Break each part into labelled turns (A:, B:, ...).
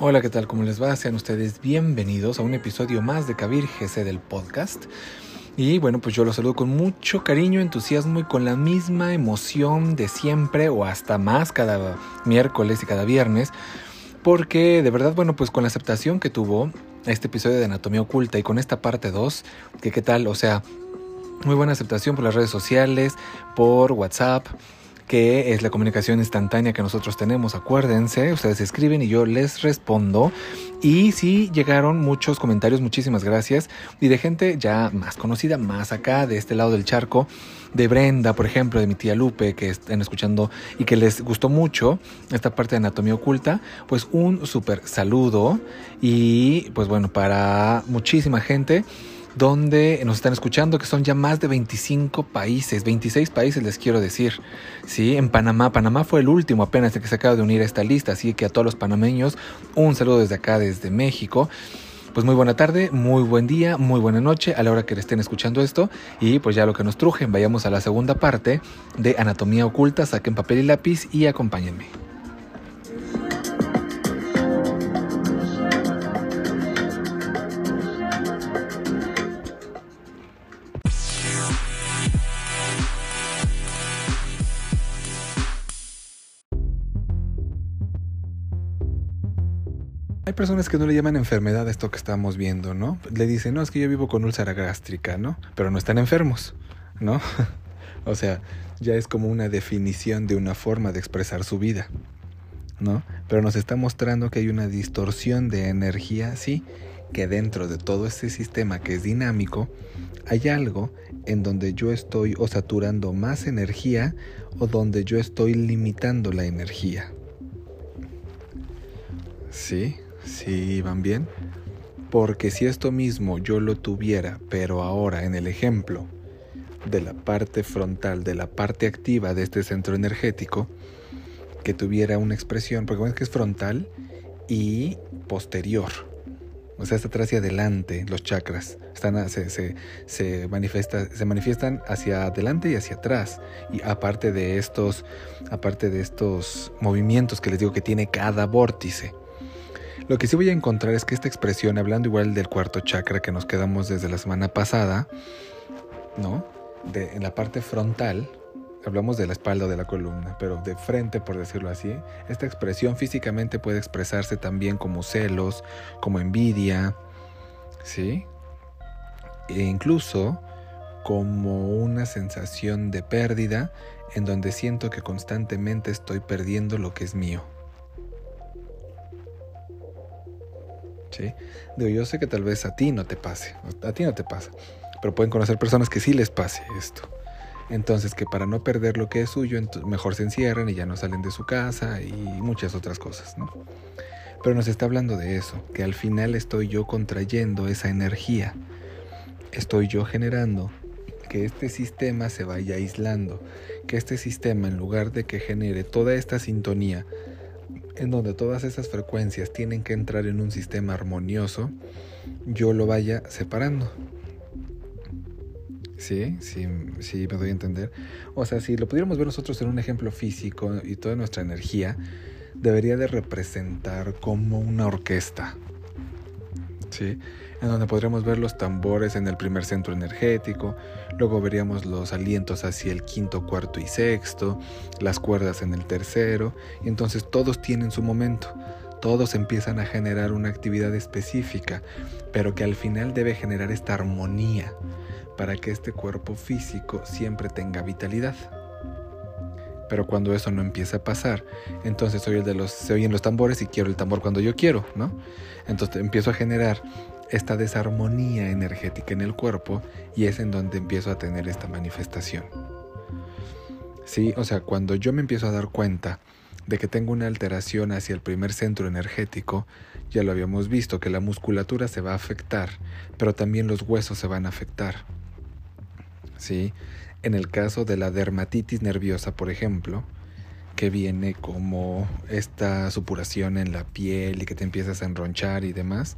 A: Hola, ¿qué tal? ¿Cómo les va? Sean ustedes bienvenidos a un episodio más de Kabir GC del podcast. Y bueno, pues yo los saludo con mucho cariño, entusiasmo y con la misma emoción de siempre o hasta más cada miércoles y cada viernes. Porque de verdad, bueno, pues con la aceptación que tuvo este episodio de Anatomía Oculta y con esta parte 2, que qué tal, o sea, muy buena aceptación por las redes sociales, por WhatsApp, que es la comunicación instantánea que nosotros tenemos. Acuérdense, ustedes escriben y yo les respondo. Y sí llegaron muchos comentarios, muchísimas gracias. Y de gente ya más conocida, más acá, de este lado del charco, de Brenda, por ejemplo, de mi tía Lupe, que están escuchando y que les gustó mucho esta parte de anatomía oculta. Pues un súper saludo. Y pues bueno, para muchísima gente donde nos están escuchando, que son ya más de 25 países, 26 países les quiero decir. Sí, en Panamá, Panamá fue el último apenas que se acaba de unir a esta lista, así que a todos los panameños, un saludo desde acá, desde México. Pues muy buena tarde, muy buen día, muy buena noche a la hora que estén escuchando esto. Y pues ya lo que nos trujen, vayamos a la segunda parte de Anatomía Oculta, saquen papel y lápiz y acompáñenme. Personas que no le llaman enfermedad esto que estamos viendo, ¿no? Le dicen, no, es que yo vivo con úlcera gástrica, ¿no? Pero no están enfermos, ¿no? o sea, ya es como una definición de una forma de expresar su vida, ¿no? Pero nos está mostrando que hay una distorsión de energía, sí, que dentro de todo este sistema que es dinámico, hay algo en donde yo estoy o saturando más energía o donde yo estoy limitando la energía. ¿Sí? ¿Sí van bien? Porque si esto mismo yo lo tuviera, pero ahora en el ejemplo de la parte frontal, de la parte activa de este centro energético, que tuviera una expresión, porque que es frontal y posterior. O sea, está atrás y adelante los chakras. Están, se, se, se, manifiesta, se manifiestan hacia adelante y hacia atrás. Y aparte de estos, aparte de estos movimientos que les digo que tiene cada vórtice. Lo que sí voy a encontrar es que esta expresión, hablando igual del cuarto chakra que nos quedamos desde la semana pasada, ¿no? En la parte frontal, hablamos de la espalda o de la columna, pero de frente, por decirlo así, esta expresión físicamente puede expresarse también como celos, como envidia, ¿sí? E incluso como una sensación de pérdida en donde siento que constantemente estoy perdiendo lo que es mío. ¿Sí? Digo, yo sé que tal vez a ti no te pase, a ti no te pasa, pero pueden conocer personas que sí les pase esto. Entonces, que para no perder lo que es suyo, mejor se encierran y ya no salen de su casa y muchas otras cosas, ¿no? Pero nos está hablando de eso, que al final estoy yo contrayendo esa energía. Estoy yo generando que este sistema se vaya aislando, que este sistema en lugar de que genere toda esta sintonía en donde todas esas frecuencias tienen que entrar en un sistema armonioso, yo lo vaya separando. ¿Sí? Sí, sí, me doy a entender. O sea, si lo pudiéramos ver nosotros en un ejemplo físico y toda nuestra energía, debería de representar como una orquesta. ¿Sí? En donde podríamos ver los tambores en el primer centro energético, luego veríamos los alientos hacia el quinto, cuarto y sexto, las cuerdas en el tercero, y entonces todos tienen su momento, todos empiezan a generar una actividad específica, pero que al final debe generar esta armonía para que este cuerpo físico siempre tenga vitalidad. Pero cuando eso no empieza a pasar, entonces soy el de los, se oyen los tambores y quiero el tambor cuando yo quiero, ¿no? Entonces empiezo a generar esta desarmonía energética en el cuerpo y es en donde empiezo a tener esta manifestación. Sí, o sea, cuando yo me empiezo a dar cuenta de que tengo una alteración hacia el primer centro energético, ya lo habíamos visto que la musculatura se va a afectar, pero también los huesos se van a afectar. ¿Sí? En el caso de la dermatitis nerviosa, por ejemplo, que viene como esta supuración en la piel y que te empiezas a enronchar y demás,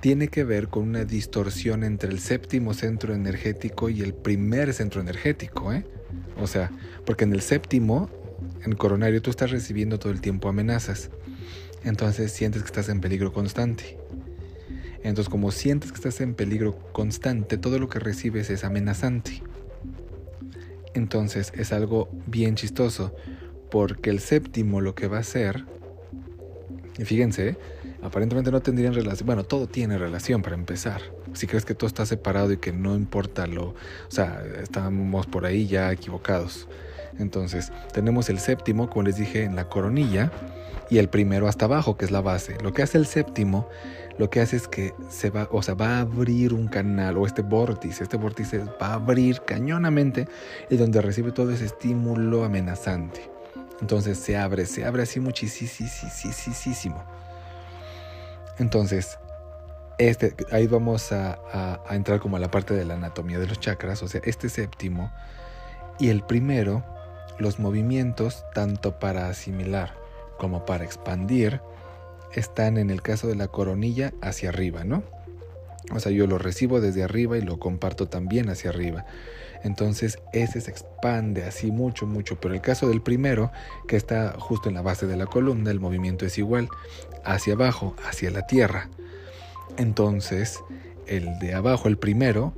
A: tiene que ver con una distorsión entre el séptimo centro energético y el primer centro energético, ¿eh? O sea, porque en el séptimo, en coronario, tú estás recibiendo todo el tiempo amenazas. entonces sientes que estás en peligro constante. Entonces como sientes que estás en peligro constante, todo lo que recibes es amenazante. Entonces es algo bien chistoso, porque el séptimo lo que va a hacer, y fíjense, aparentemente no tendrían relación, bueno, todo tiene relación para empezar. Si crees que todo está separado y que no importa lo, o sea, estamos por ahí ya equivocados. Entonces, tenemos el séptimo, como les dije, en la coronilla, y el primero hasta abajo, que es la base. Lo que hace el séptimo, lo que hace es que se va, o sea, va a abrir un canal, o este vórtice, este vórtice va a abrir cañonamente, y donde recibe todo ese estímulo amenazante. Entonces se abre, se abre así muchísimo. Entonces, este, ahí vamos a, a, entrar como a la parte de la anatomía de los chakras, o sea, este séptimo y el primero, los movimientos, tanto para asimilar como para expandir, están en el caso de la coronilla hacia arriba, ¿no? O sea, yo lo recibo desde arriba y lo comparto también hacia arriba. Entonces ese se expande así mucho, mucho. Pero el caso del primero, que está justo en la base de la columna, el movimiento es igual, hacia abajo, hacia la tierra. Entonces el de abajo, el primero,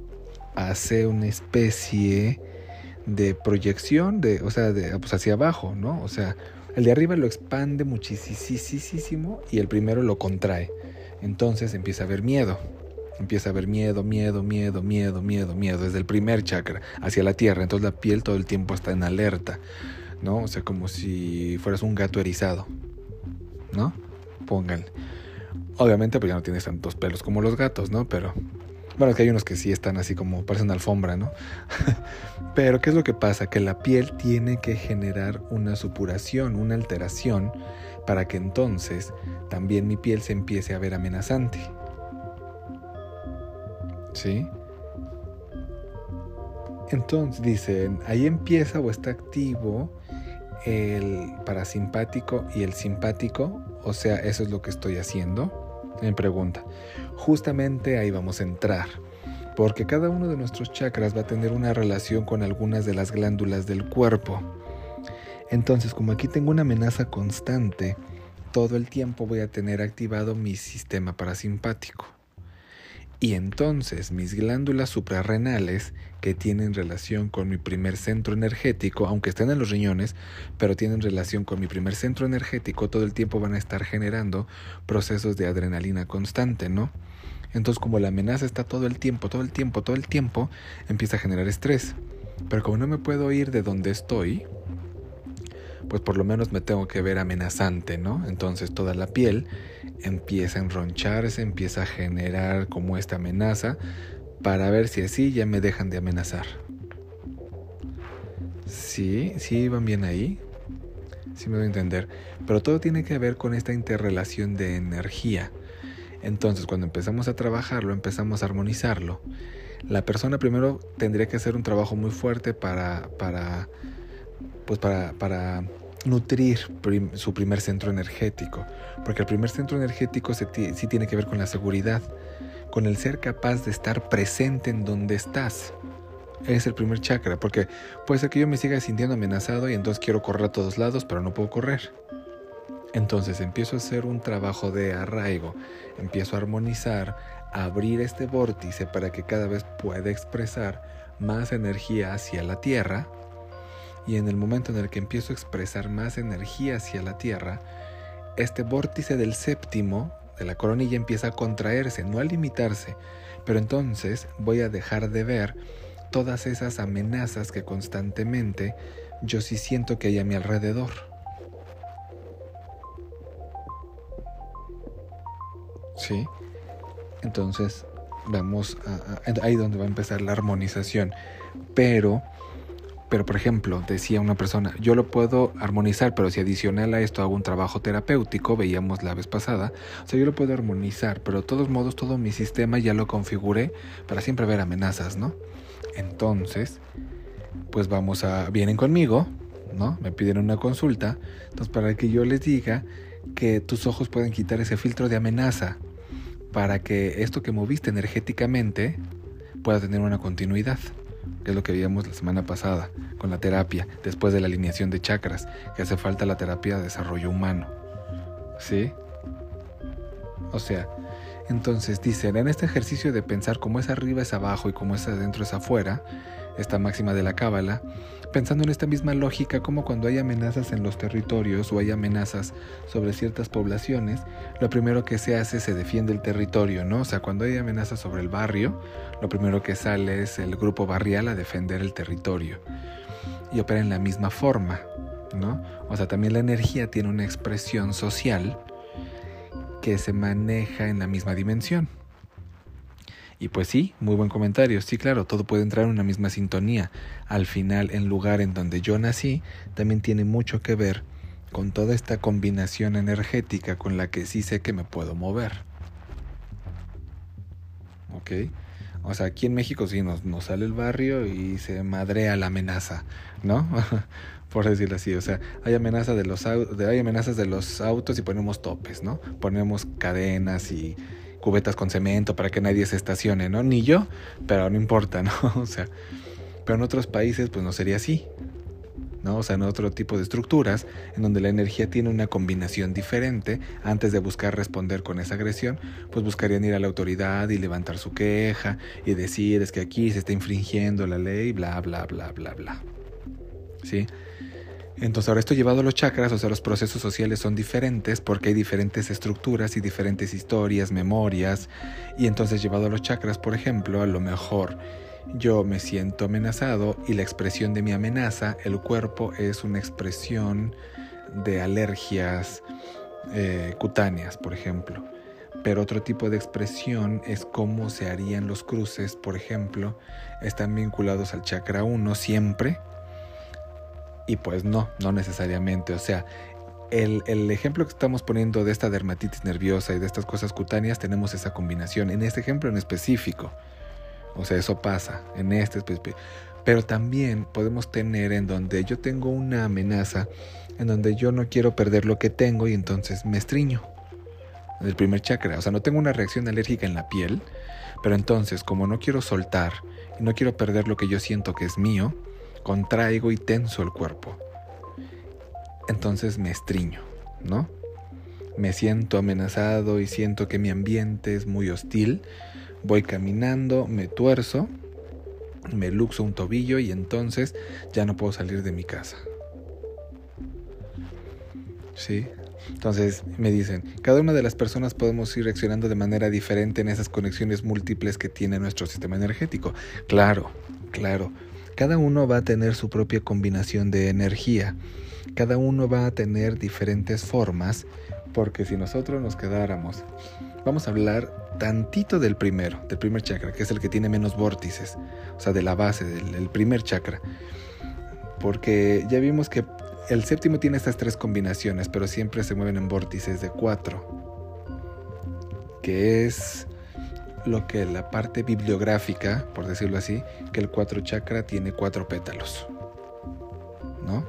A: hace una especie de proyección, de, o sea, de, pues hacia abajo, ¿no? O sea, el de arriba lo expande muchísimo y el primero lo contrae. Entonces empieza a haber miedo. Empieza a haber miedo, miedo, miedo, miedo, miedo, miedo, desde el primer chakra hacia la tierra. Entonces la piel todo el tiempo está en alerta, ¿no? O sea, como si fueras un gato erizado, ¿no? Pónganle. Obviamente, pues ya no tienes tantos pelos como los gatos, ¿no? Pero bueno, es que hay unos que sí están así como parecen alfombra, ¿no? Pero ¿qué es lo que pasa? Que la piel tiene que generar una supuración, una alteración, para que entonces también mi piel se empiece a ver amenazante. ¿Sí? Entonces dicen, ahí empieza o está activo el parasimpático y el simpático, o sea, eso es lo que estoy haciendo. Me pregunta, justamente ahí vamos a entrar, porque cada uno de nuestros chakras va a tener una relación con algunas de las glándulas del cuerpo. Entonces, como aquí tengo una amenaza constante, todo el tiempo voy a tener activado mi sistema parasimpático. Y entonces mis glándulas suprarrenales, que tienen relación con mi primer centro energético, aunque estén en los riñones, pero tienen relación con mi primer centro energético, todo el tiempo van a estar generando procesos de adrenalina constante, ¿no? Entonces como la amenaza está todo el tiempo, todo el tiempo, todo el tiempo, empieza a generar estrés. Pero como no me puedo ir de donde estoy, pues por lo menos me tengo que ver amenazante, ¿no? Entonces toda la piel empieza a enroncharse, empieza a generar como esta amenaza para ver si así ya me dejan de amenazar. Sí, sí van bien ahí. Sí me voy a entender. Pero todo tiene que ver con esta interrelación de energía. Entonces, cuando empezamos a trabajarlo, empezamos a armonizarlo. La persona primero tendría que hacer un trabajo muy fuerte para, para, pues para, nutrir su primer centro energético, porque el primer centro energético sí tiene que ver con la seguridad, con el ser capaz de estar presente en donde estás. Es el primer chakra, porque puede ser que yo me siga sintiendo amenazado y entonces quiero correr a todos lados, pero no puedo correr. Entonces empiezo a hacer un trabajo de arraigo, empiezo a armonizar, a abrir este vórtice para que cada vez pueda expresar más energía hacia la tierra y en el momento en el que empiezo a expresar más energía hacia la Tierra, este vórtice del séptimo de la coronilla empieza a contraerse, no a limitarse, pero entonces voy a dejar de ver todas esas amenazas que constantemente yo sí siento que hay a mi alrededor. ¿Sí? Entonces vamos a, ahí donde va a empezar la armonización. Pero pero, por ejemplo, decía una persona, yo lo puedo armonizar, pero si adicional a esto hago un trabajo terapéutico, veíamos la vez pasada, o sea, yo lo puedo armonizar, pero de todos modos todo mi sistema ya lo configuré para siempre ver amenazas, ¿no? Entonces, pues vamos a, vienen conmigo, ¿no? Me piden una consulta, entonces para que yo les diga que tus ojos pueden quitar ese filtro de amenaza, para que esto que moviste energéticamente pueda tener una continuidad que es lo que vimos la semana pasada con la terapia, después de la alineación de chakras, que hace falta la terapia de desarrollo humano. ¿Sí? O sea, entonces dicen, en este ejercicio de pensar cómo es arriba es abajo y cómo es adentro es afuera, esta máxima de la cábala, pensando en esta misma lógica como cuando hay amenazas en los territorios o hay amenazas sobre ciertas poblaciones, lo primero que se hace se defiende el territorio, ¿no? O sea, cuando hay amenazas sobre el barrio, lo primero que sale es el grupo barrial a defender el territorio. Y opera en la misma forma, ¿no? O sea, también la energía tiene una expresión social que se maneja en la misma dimensión. Y pues sí, muy buen comentario. Sí, claro, todo puede entrar en una misma sintonía. Al final, el lugar en donde yo nací también tiene mucho que ver con toda esta combinación energética con la que sí sé que me puedo mover. ¿Ok? O sea, aquí en México sí nos, sale el barrio y se madrea la amenaza, ¿no? por decirlo así. O sea, hay, amenaza de los, hay amenazas de los autos y ponemos topes, ¿no? Ponemos cadenas y cubetas con cemento para que nadie se estacione, ¿no? Ni yo, pero no importa, ¿no? O sea, pero en otros países pues no sería así, ¿no? O sea, en otro tipo de estructuras en donde la energía tiene una combinación diferente, antes de buscar responder con esa agresión, pues buscarían ir a la autoridad y levantar su queja y decir es que aquí se está infringiendo la ley, bla, bla, bla, bla, bla. ¿Sí? Entonces ahora esto llevado a los chakras, o sea, los procesos sociales son diferentes porque hay diferentes estructuras y diferentes historias, memorias. Y entonces llevado a los chakras, por ejemplo, a lo mejor yo me siento amenazado y la expresión de mi amenaza, el cuerpo es una expresión de alergias eh, cutáneas, por ejemplo. Pero otro tipo de expresión es cómo se harían los cruces, por ejemplo, están vinculados al chakra 1 siempre y pues no, no necesariamente. O sea, el, el, ejemplo que estamos poniendo de esta dermatitis nerviosa y de estas cosas cutáneas, tenemos esa combinación. En este ejemplo en específico. O sea, eso pasa en este específico. Pero también podemos tener en donde yo tengo una amenaza, en donde yo no quiero perder lo que tengo y entonces me estriño. El primer chakra. O sea, no tengo una reacción alérgica en la piel, pero entonces como no quiero soltar y no quiero perder lo que yo siento que es mío, contraigo y tenso el cuerpo. Entonces me estriño, ¿no? Me siento amenazado y siento que mi ambiente es muy hostil. Voy caminando, me tuerzo, me luxo un tobillo y entonces ya no puedo salir de mi casa. ¿Sí? Entonces me dicen, cada una de las personas podemos ir reaccionando de manera diferente en esas conexiones múltiples que tiene nuestro sistema energético. Claro, claro, cada uno va a tener su propia combinación de energía. Cada uno va a tener diferentes formas, porque si nosotros nos quedáramos, vamos a hablar tantito del primero, del primer chakra, que es el que tiene menos vórtices, o sea, de la base, del, primer chakra. Porque ya vimos que el séptimo tiene estas tres combinaciones, pero siempre se mueven en vórtices de cuatro, que es lo que la parte bibliográfica, por decirlo así, que el cuatro chakra tiene cuatro pétalos. ¿No?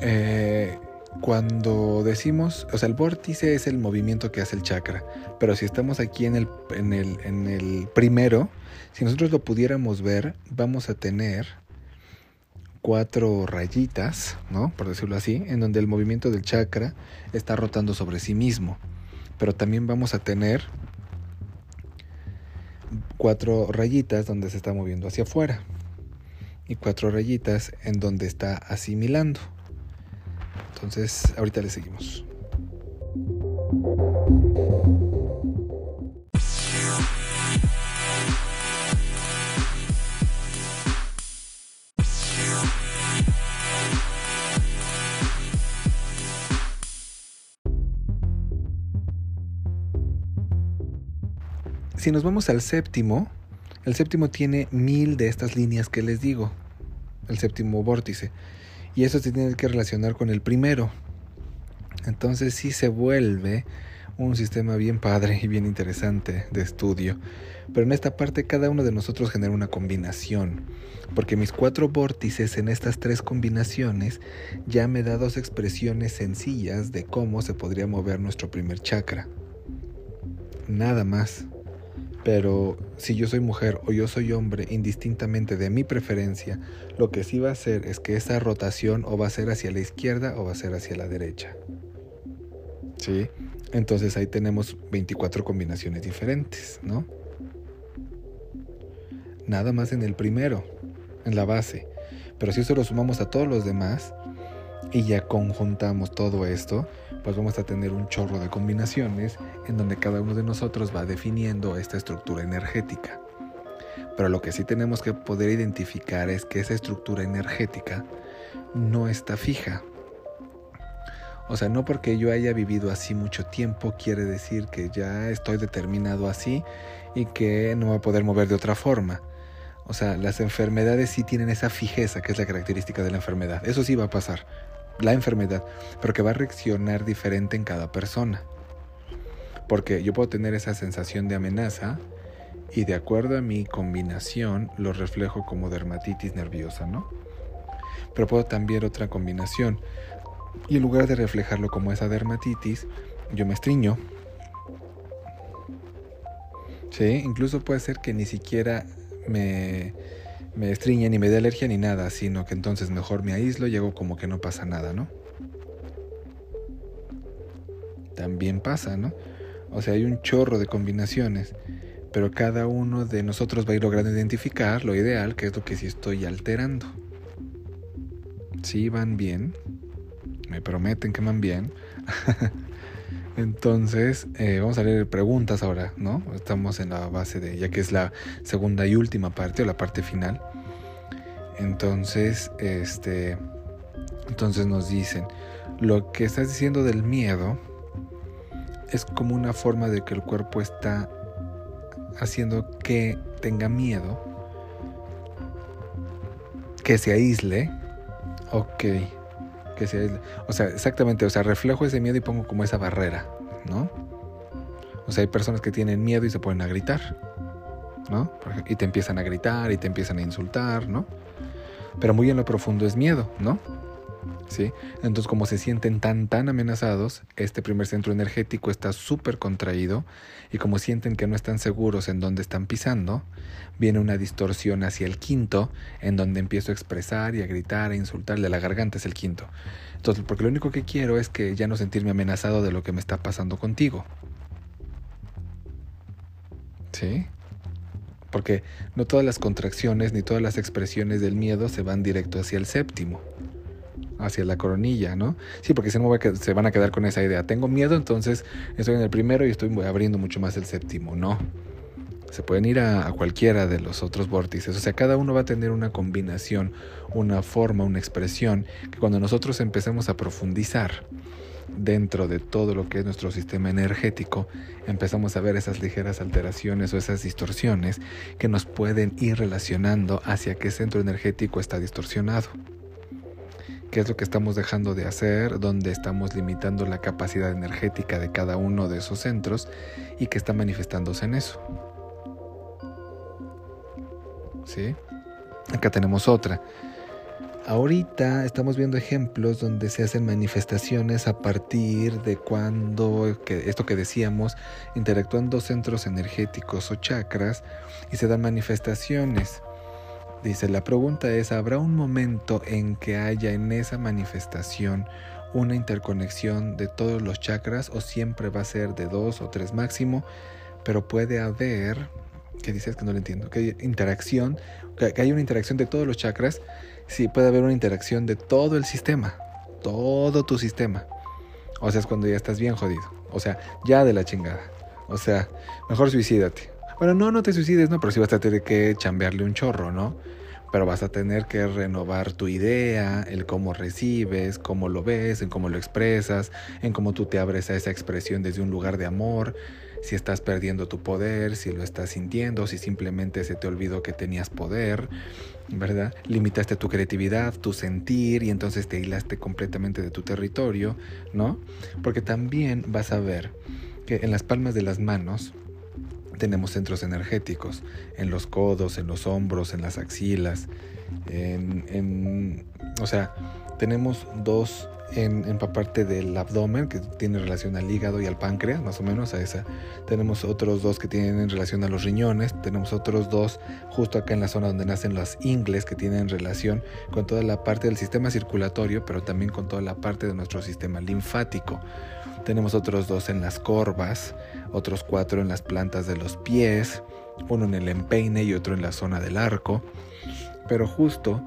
A: Eh, cuando decimos, o sea, el vórtice es el movimiento que hace el chakra, pero si estamos aquí en el, en el, en el primero, si nosotros lo pudiéramos ver, vamos a tener cuatro rayitas, ¿no? Por decirlo así, en donde el movimiento del chakra está rotando sobre sí mismo pero también vamos a tener cuatro rayitas donde se está moviendo hacia afuera y cuatro rayitas en donde está asimilando. Entonces, ahorita le seguimos. Si nos vamos al séptimo, el séptimo tiene mil de estas líneas que les digo, el séptimo vórtice, y eso se tiene que relacionar con el primero. Entonces sí se vuelve un sistema bien padre y bien interesante de estudio. Pero en esta parte cada uno de nosotros genera una combinación, porque mis cuatro vórtices en estas tres combinaciones ya me da dos expresiones sencillas de cómo se podría mover nuestro primer chakra. Nada más. Pero si yo soy mujer o yo soy hombre, indistintamente de mi preferencia, lo que sí va a hacer es que esa rotación o va a ser hacia la izquierda o va a ser hacia la derecha. ¿Sí? Entonces ahí tenemos 24 combinaciones diferentes, ¿no? Nada más en el primero, en la base. Pero si eso lo sumamos a todos los demás y ya conjuntamos todo esto, pues vamos a tener un chorro de combinaciones en donde cada uno de nosotros va definiendo esta estructura energética. Pero lo que sí tenemos que poder identificar es que esa estructura energética no está fija. O sea, no porque yo haya vivido así mucho tiempo quiere decir que ya estoy determinado así y que no va a poder mover de otra forma. O sea, las enfermedades sí tienen esa fijeza que es la característica de la enfermedad. Eso sí va a pasar, la enfermedad, pero que va a reaccionar diferente en cada persona. Porque yo puedo tener esa sensación de amenaza y de acuerdo a mi combinación lo reflejo como dermatitis nerviosa, ¿no? Pero puedo también otra combinación y en lugar de reflejarlo como esa dermatitis, yo me estriño. Sí, incluso puede ser que ni siquiera me, me estriñe ni me dé alergia ni nada, sino que entonces mejor me aíslo y hago como que no pasa nada, ¿no? También pasa, ¿no? O sea, hay un chorro de combinaciones, pero cada uno de nosotros va a ir logrando identificar lo ideal, que es lo que sí estoy alterando. Si van bien, me prometen que van bien. Entonces, eh, vamos a leer preguntas ahora, ¿no? Estamos en la base de, ya que es la segunda y última parte o la parte final. Entonces, este, entonces nos dicen, lo que estás diciendo del miedo es como una forma de que el cuerpo está haciendo que tenga miedo, que se aísle. Ok que sea, o sea, exactamente, o sea, reflejo ese miedo y pongo como esa barrera, ¿no? O sea, hay personas que tienen miedo y se ponen a gritar, ¿no? Y te empiezan a gritar y te empiezan a insultar, ¿no? Pero muy en lo profundo es miedo, ¿no? Entonces, como se sienten tan, tan amenazados, este primer centro energético está súper contraído y como sienten que no están seguros en dónde están pisando, viene una distorsión hacia el quinto, en donde empiezo a expresar y a gritar, a insultar, de la garganta es el quinto. Entonces, porque lo único que quiero es que ya no sentirme amenazado de lo que me está pasando contigo. ¿Sí? Porque no todas las contracciones ni todas las expresiones del miedo se van directo hacia el séptimo hacia la coronilla, ¿no? Sí, porque si no se van a quedar con esa idea. Tengo miedo, entonces estoy en el primero y estoy abriendo mucho más el séptimo. No. Se pueden ir a, cualquiera de los otros vórtices. O sea, cada uno va a tener una combinación, una forma, una expresión, que cuando nosotros empecemos a profundizar dentro de todo lo que es nuestro sistema energético, empezamos a ver esas ligeras alteraciones o esas distorsiones que nos pueden ir relacionando hacia qué centro energético está distorsionado qué es lo que estamos dejando de hacer, dónde estamos limitando la capacidad energética de cada uno de esos centros y que está manifestándose en eso. ¿Sí? Acá tenemos otra. Ahorita estamos viendo ejemplos donde se hacen manifestaciones a partir de cuando, esto que decíamos, interactúan dos centros energéticos o chakras y se dan manifestaciones. Dice, la pregunta es, ¿habrá un momento en que haya en esa manifestación una interconexión de todos los chakras o siempre va a ser de dos o tres máximo? Pero puede haber, ¿qué dices que no lo entiendo? Que hay interacción, que hay una interacción de todos los chakras, sí puede haber una interacción de todo el sistema, todo tu sistema. O sea, es cuando ya estás bien jodido. O sea, ya de la chingada. O sea, mejor suicídate. Bueno, no, no te suicides, no, pero sí vas a tener que chambearle un chorro, ¿no? Pero vas a tener que renovar tu idea, el cómo recibes, cómo lo ves, en cómo lo expresas, en cómo tú te abres a esa expresión desde un lugar de amor, si estás perdiendo tu poder, si lo estás sintiendo, si simplemente se te olvidó que tenías poder, ¿verdad? Limitaste tu creatividad, tu sentir y entonces te hilaste completamente de tu territorio, ¿no? Porque también vas a ver que en las palmas de las manos, tenemos centros energéticos en los codos, en los hombros, en las axilas, en, o sea, tenemos dos en, en parte del abdomen que tiene relación al hígado y al páncreas, más o menos a esa. Tenemos otros dos que tienen relación a los riñones, tenemos otros dos justo acá en la zona donde nacen las ingles que tienen relación con toda la parte del sistema circulatorio, pero también con toda la parte de nuestro sistema linfático. Tenemos otros dos en las corvas, otros cuatro en las plantas de los pies, uno en el empeine y otro en la zona del arco. Pero justo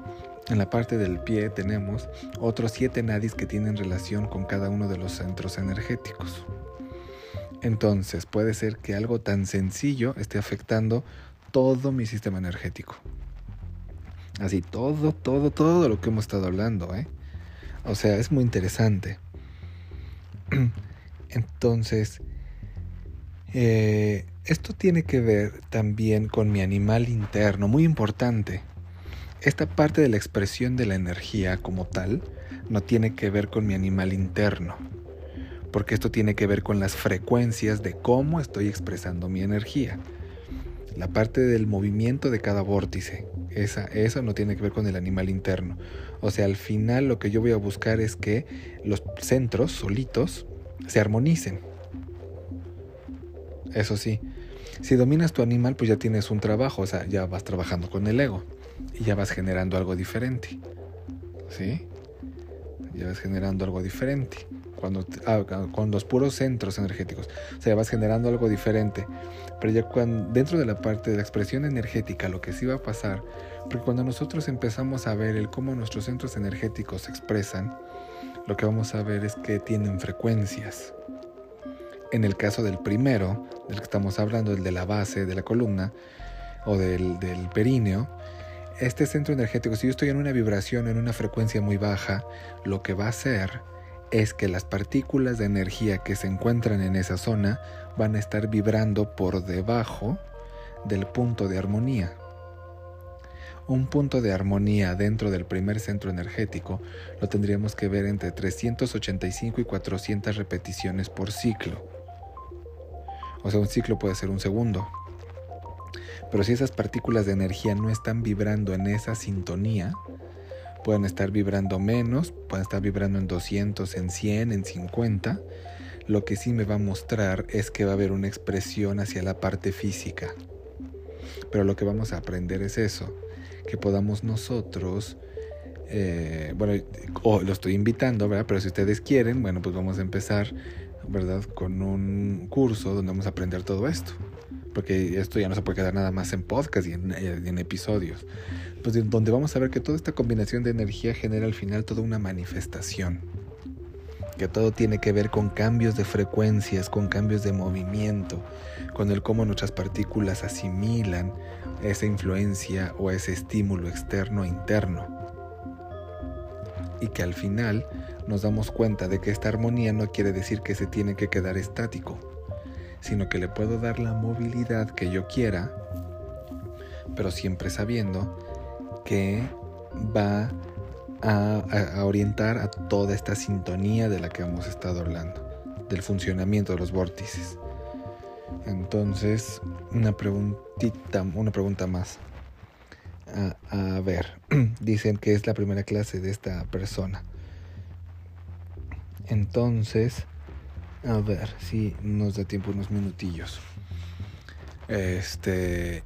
A: en la parte del pie tenemos otros siete nadis que tienen relación con cada uno de los centros energéticos. Entonces puede ser que algo tan sencillo esté afectando todo mi sistema energético. Así, todo, todo, todo lo que hemos estado hablando, ¿eh? O sea, es muy interesante. Entonces, eh, esto tiene que ver también con mi animal interno, muy importante. Esta parte de la expresión de la energía como tal no tiene que ver con mi animal interno porque esto tiene que ver con las frecuencias de cómo estoy expresando mi energía. La parte del movimiento de cada vórtice, esa, eso no tiene que ver con el animal interno. O sea, al final lo que yo voy a buscar es que los centros solitos se armonicen. Eso sí, si dominas tu animal, pues ya tienes un trabajo, o sea, ya vas trabajando con el ego y ya vas generando algo diferente. ¿Sí? Ya vas generando algo diferente cuando, ah, con los puros centros energéticos. O sea, vas generando algo diferente. Pero ya cuando, dentro de la parte de la expresión energética, lo que sí va a pasar, porque cuando nosotros empezamos a ver el cómo nuestros centros energéticos se expresan, lo que vamos a ver es que tienen frecuencias. En el caso del primero, del que estamos hablando, el de la base de la columna o del, del períneo, este centro energético, si yo estoy en una vibración, en una frecuencia muy baja, lo que va a hacer es que las partículas de energía que se encuentran en esa zona van a estar vibrando por debajo del punto de armonía. Un punto de armonía dentro del primer centro energético lo tendríamos que ver entre 385 y 400 repeticiones por ciclo. O sea, un ciclo puede ser un segundo. Pero si esas partículas de energía no están vibrando en esa sintonía, pueden estar vibrando menos, pueden estar vibrando en 200, en 100, en 50. Lo que sí me va a mostrar es que va a haber una expresión hacia la parte física. Pero lo que vamos a aprender es eso, que podamos nosotros, eh, bueno, lo estoy invitando, ¿verdad? Pero si ustedes quieren, bueno, pues vamos a empezar, ¿verdad? Con un curso donde vamos a aprender todo esto porque esto ya no se puede quedar nada más en podcast y en, episodios, pues donde vamos a ver que toda esta combinación de energía genera al final toda una manifestación, que todo tiene que ver con cambios de frecuencias, con cambios de movimiento, con el cómo nuestras partículas asimilan esa influencia o ese estímulo externo e interno. Y que al final nos damos cuenta de que esta armonía no quiere decir que se tiene que quedar estático, sino que le puedo dar la movilidad que yo quiera, pero siempre sabiendo que va a, orientar a toda esta sintonía de la que hemos estado hablando, del funcionamiento de los vórtices. Entonces, una preguntita, una pregunta más. A, a, ver, dicen que es la primera clase de esta persona. Entonces, a ver si nos da tiempo unos minutillos. Este.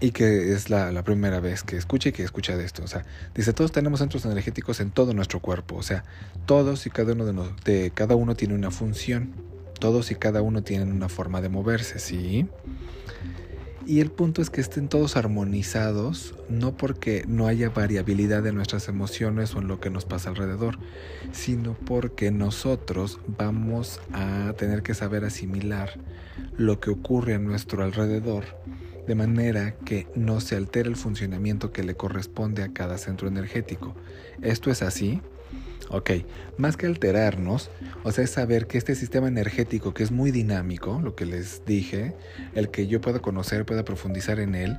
A: Y que es la, primera vez que escuche y que escucha de esto. O sea, dice, todos tenemos centros energéticos en todo nuestro cuerpo. O sea, todos y cada uno de, de cada uno tiene una función. Todos y cada uno tienen una forma de moverse, ¿sí? Y el punto es que estén todos armonizados, no porque no haya variabilidad en nuestras emociones o en lo que nos pasa alrededor, sino porque nosotros vamos a tener que saber asimilar lo que ocurre a nuestro alrededor de manera que no se altere el funcionamiento que le corresponde a cada centro energético. Esto es así Ok, más que alterarnos, o sea, es saber que este sistema energético que es muy dinámico, lo que les dije, el que yo pueda conocer, pueda profundizar en él,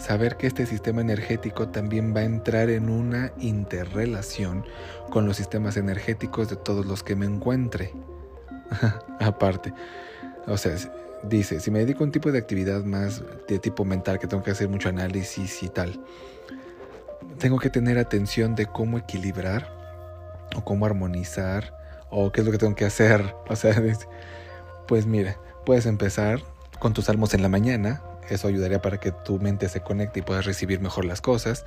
A: saber que este sistema energético también va a entrar en una interrelación con los sistemas energéticos de todos los que me encuentre. Aparte, o sea, dice, si me dedico a un tipo de actividad más de tipo mental, que tengo que hacer mucho análisis y tal, tengo que tener atención de cómo equilibrar o cómo armonizar o qué es lo que tengo que hacer. O sea, pues mira, puedes empezar con tus salmos en la mañana. Eso ayudaría para que tu mente se conecte y puedas recibir mejor las cosas.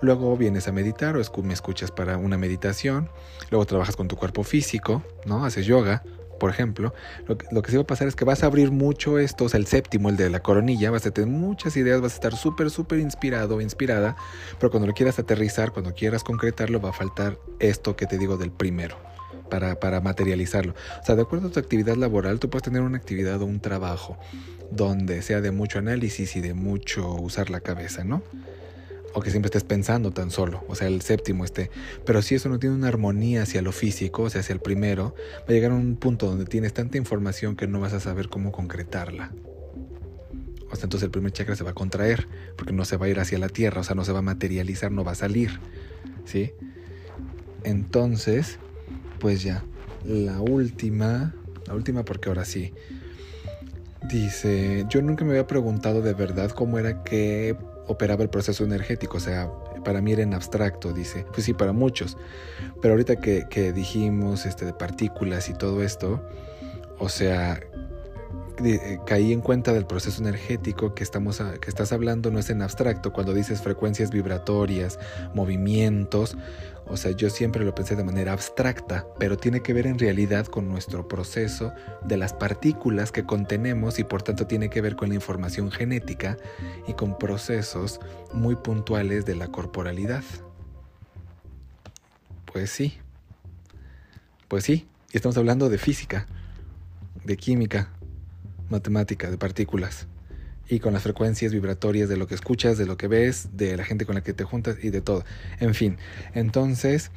A: Luego vienes a meditar o me escuchas para una meditación. Luego trabajas con tu cuerpo físico, ¿no? Haces yoga por ejemplo, lo que, lo sí va a pasar es que vas a abrir mucho esto, o sea, el séptimo, el de la coronilla, vas a tener muchas ideas, vas a estar súper, súper inspirado inspirada, pero cuando lo quieras aterrizar, cuando quieras concretarlo, va a faltar esto que te digo del primero. Para, para materializarlo. O sea, de acuerdo a tu actividad laboral, tú puedes tener una actividad o un trabajo donde sea de mucho análisis y de mucho usar la cabeza, ¿no? O que siempre estés pensando tan solo, o sea, el séptimo esté. Pero si eso no tiene una armonía hacia lo físico, o sea, hacia el primero, va a llegar a un punto donde tienes tanta información que no vas a saber cómo concretarla. O sea, entonces el primer chakra se va a contraer, porque no se va a ir hacia la tierra, o sea, no se va a materializar, no va a salir. ¿Sí? Entonces, pues ya, la última, la última porque ahora sí. Dice, yo nunca me había preguntado de verdad cómo era que operaba el proceso energético, o sea, para mí era en abstracto, dice. Pues sí, para muchos. Pero ahorita que, que dijimos este, de partículas y todo esto, o sea, caí en cuenta del proceso energético que, estamos que estás hablando no es en abstracto, cuando dices frecuencias vibratorias, movimientos, o sea, yo siempre lo pensé de manera abstracta, pero tiene que ver en realidad con nuestro proceso de las partículas que contenemos y por tanto tiene que ver con la información genética y con procesos muy puntuales de la corporalidad. Pues sí, pues sí, estamos hablando de física, de química, matemática, de partículas y con las frecuencias vibratorias de lo que escuchas, de lo que ves, de la gente con la que te juntas y de todo. En fin, entonces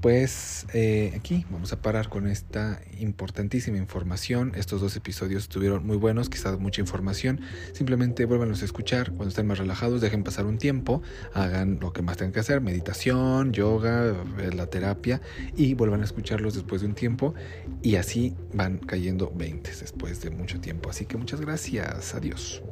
A: pues eh, aquí vamos a parar con esta importantísima información. Estos dos episodios estuvieron muy buenos, quizás mucha información. Simplemente vuélvanlos a escuchar cuando estén más relajados, dejen pasar un tiempo, hagan lo que más tengan que hacer, meditación, yoga, la terapia y vuelvan a escucharlos después de un tiempo y así van cayendo 20 después de mucho tiempo. Así que muchas gracias, adiós.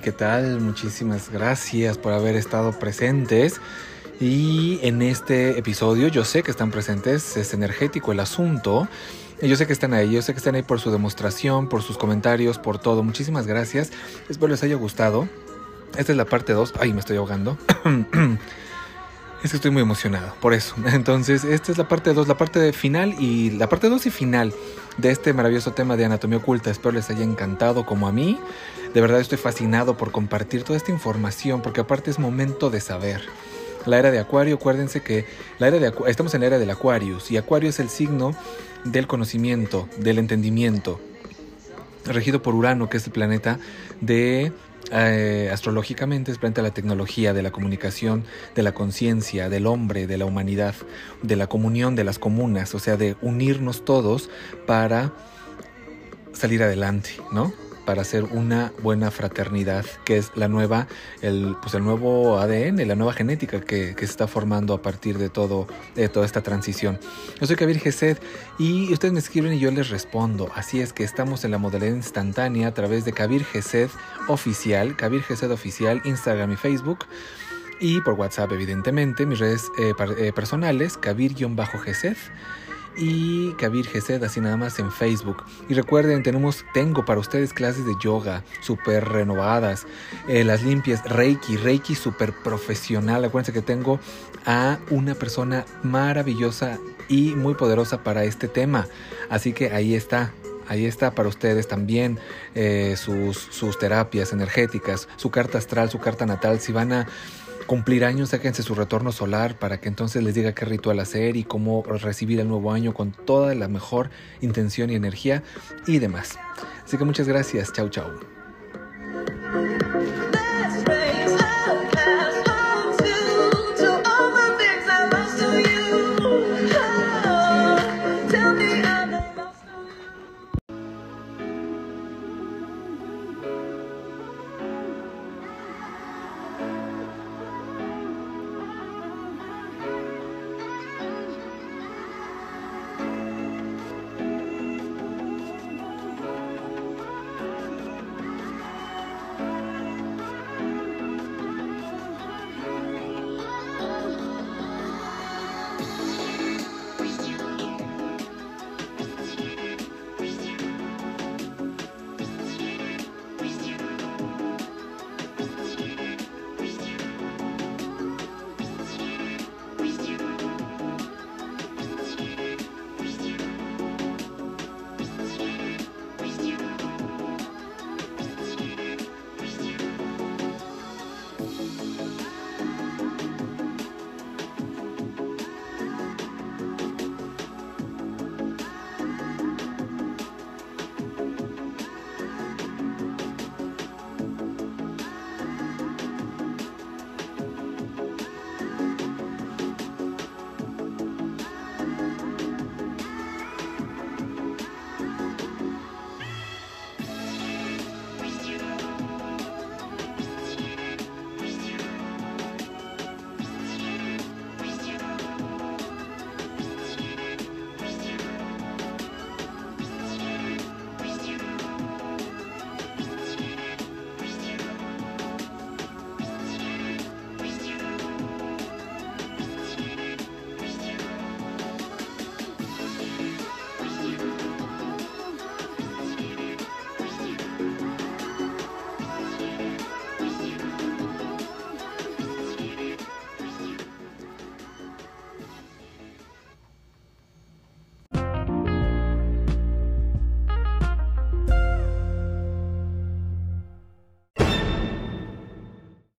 A: ¿Qué tal? Muchísimas gracias por haber estado presentes. Y en este episodio yo sé que están presentes, es energético el asunto. Yo sé que están ahí, yo sé que están ahí por su demostración, por sus comentarios, por todo. Muchísimas gracias. Espero les haya gustado. Esta es la parte 2. Ay, me estoy ahogando. es que estoy muy emocionado, por eso. Entonces, esta es la parte 2, la parte final y la parte 2 y final de este maravilloso tema de anatomía oculta. Espero les haya encantado como a mí. De verdad estoy fascinado por compartir toda esta información porque aparte es momento de saber. La era de Acuario, acuérdense que la era de estamos en la era del Aquarius y Acuario es el signo del conocimiento, del entendimiento, regido por Urano, que es el planeta de eh, astrológicamente es frente a la tecnología, de la comunicación, de la conciencia, del hombre, de la humanidad, de la comunión de las comunas, o sea, de unirnos todos para salir adelante, ¿no? Para hacer una buena fraternidad, que es la nueva, el, pues el nuevo ADN, la nueva genética que, se está formando a partir de todo, de toda esta transición. Yo soy Kabir Gesed y ustedes me escriben y yo les respondo. Así es que estamos en la modalidad instantánea a través de Kabir Gesed Oficial, Kabir Gesed Oficial, Instagram y Facebook. Y por WhatsApp, evidentemente, mis redes eh, eh, personales, Kabir-Gesed y Kabir Gesed, así nada más en Facebook. Y recuerden, tenemos, tengo para ustedes clases de yoga súper renovadas, eh, las limpias, Reiki, Reiki súper profesional. Acuérdense que tengo a una persona maravillosa y muy poderosa para este tema. Así que ahí está, ahí está para ustedes también eh, sus, sus terapias energéticas, su carta astral, su carta natal, si van a cumplir años, sáquense su retorno solar para que entonces les diga qué ritual hacer y cómo recibir el nuevo año con toda la mejor intención y energía y demás. Así que muchas gracias, chau chau.